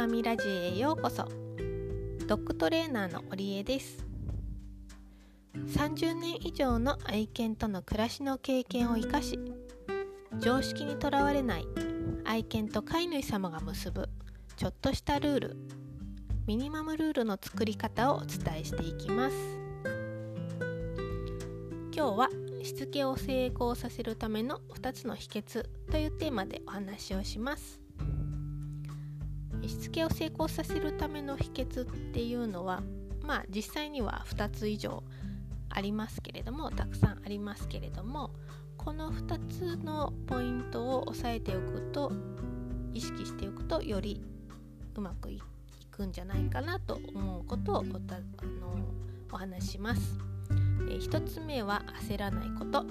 神ラジオへようこそ。ドッグトレーナーの織江です。30年以上の愛犬との暮らしの経験を生かし常識にとらわれない愛犬と飼い主様が結ぶちょっとしたルールミニマムルールの作り方をお伝えしていきます。今日はしつけを成功させるための2つの秘訣というテーマでお話をします。しつけを成功させるための秘訣っていうのはまあ実際には2つ以上ありますけれどもたくさんありますけれどもこの2つのポイントを押さえておくと意識しておくとよりうまくいくんじゃないかなと思うことをおあのお話します。え1つ目は焦らないこと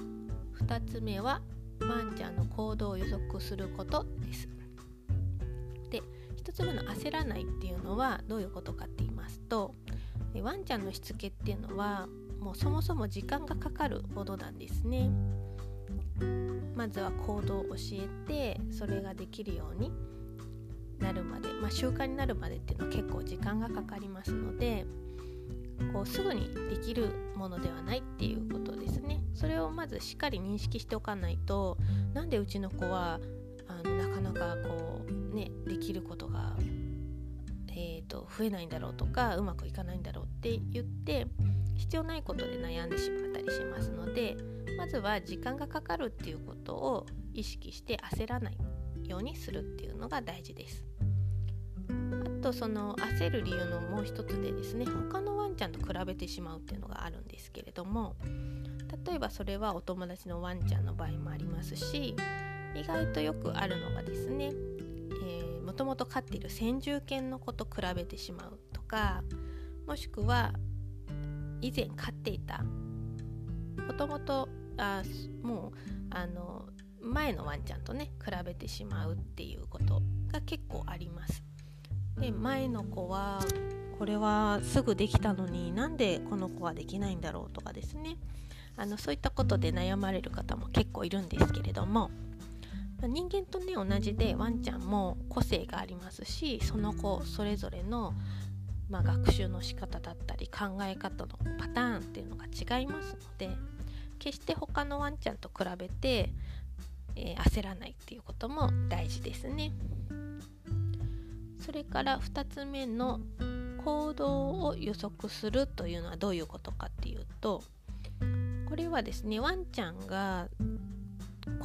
2つ目はワンちゃんの行動を予測することです。つ目の焦らないっていうのはどういうことかって言いますとワンちゃんのしつけっていうのはもうそもそも時間がかかるものなんですね。まずは行動を教えてそれができるようになるまで、まあ、習慣になるまでっていうのは結構時間がかかりますのでこうすぐにできるものではないっていうことですねそれをまずしっかり認識しておかないとなんでうちの子はかなかこうねできることが、えーと、増えないんだろうとかうまくいかないんだろうって言って必要ないことで悩んでしまったりしますのでまずは時間がかかるっていうことを意識して焦らないようにするっていうのが大事です。あとその焦る理由のもう一つでですね他のワンちゃんと比べてしまうっていうのがあるんですけれども例えばそれはお友達のワンちゃんの場合もありますし意外とよくあるのがですねもともと飼っている先住犬の子と比べてしまうとかもしくは以前飼っていたもともともうあの前のワンちゃんとね比べてしまうっていうことが結構あります。で前の子はこれはすぐできたのになんでこの子はできないんだろうとかですねあのそういったことで悩まれる方も結構いるんですけれども人間とね同じでワンちゃんも個性がありますしその子それぞれの、まあ、学習の仕方だったり考え方のパターンっていうのが違いますので決して他のワンちゃんと比べて、えー、焦らないっていうことも大事ですね。それから2つ目の行動を予測するというのはどういうことかっていうとこれはですねワンちゃんが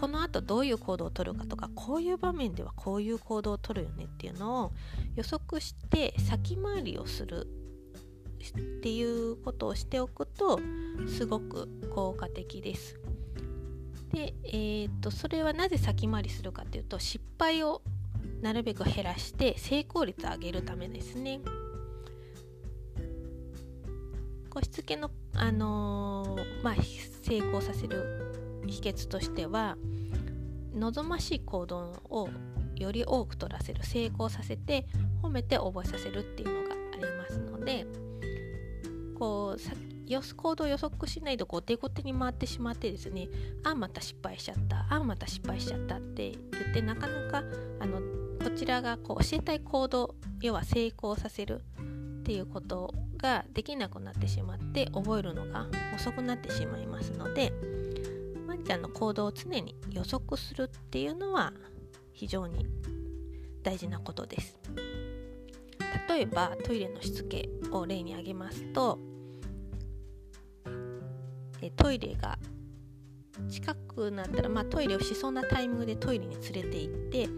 このあとどういう行動をとるかとかこういう場面ではこういう行動をとるよねっていうのを予測して先回りをするっていうことをしておくとすごく効果的です。で、えー、っとそれはなぜ先回りするかっていうと失敗をなるべく減らして成功率を上げるためですね。個しつけの、あのー、まあ、成功させる秘訣としては望ましい行動をより多く取らせる成功させて褒めて覚えさせるっていうのがありますのでこう行動を予測しないと後手後手に回ってしまってですねあまた失敗しちゃったあまた失敗しちゃったって言ってなかなかあのこちらがこう教えたい行動要は成功させるっていうことができなくなってしまって覚えるのが遅くなってしまいますのでちゃんの行動を常に予測するっていうのは非常に大事なことです。例えばトイレのしつけを例に挙げますとトイレが近くなったら、まあ、トイレをしそうなタイミングでトイレに連れて行って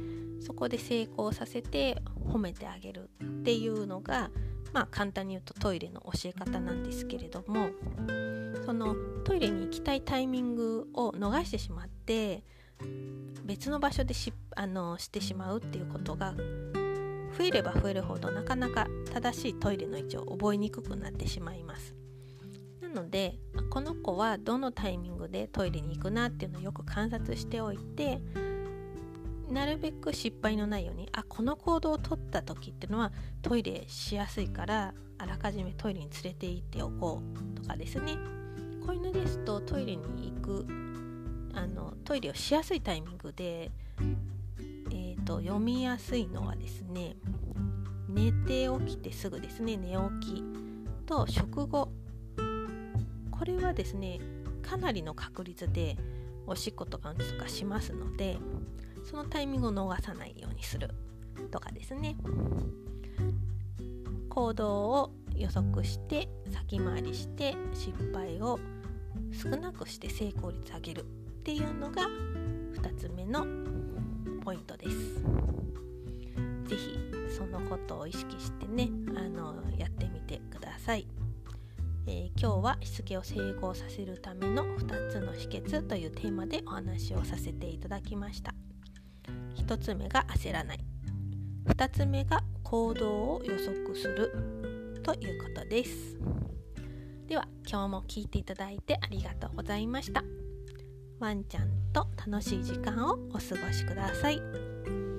そこで成功させて褒めてあげるっていうのが、まあ、簡単に言うとトイレの教え方なんですけれどもそのトイレに行きたいタイミングを逃してしまって別の場所でしあのしてしまうっていうことが増えれば増えるほどなかなか正しいトイレの位置を覚えにくくなってしまいます。なのでこの子はどのタイミングでトイレに行くなっていうのをよく観察しておいてなるべく失敗のないようにあこの行動をとった時ってのはトイレしやすいからあらかじめトイレに連れて行っておこうとかですね。子犬ですとトイレに行くあのトイレをしやすいタイミングで、えーと、読みやすいのはですね寝て起きてすぐですね寝起きと食後。これはですねかなりの確率でおしっことかうんちとかしますのでそのタイミングを逃さないようにするとかですね行動を予測して先回りして失敗を少なくして成功率上げるっていうのが2つ目のポイントです。是非そのことを意識してねあのやってみてください。えー、今日はしつけを成功させるための2つの秘訣というテーマでお話をさせていただきました1つ目が焦らない。2つ目が行動を予測する。ということです。では今日も聞いていただいてありがとうございました。ワンちゃんと楽しい時間をお過ごしください。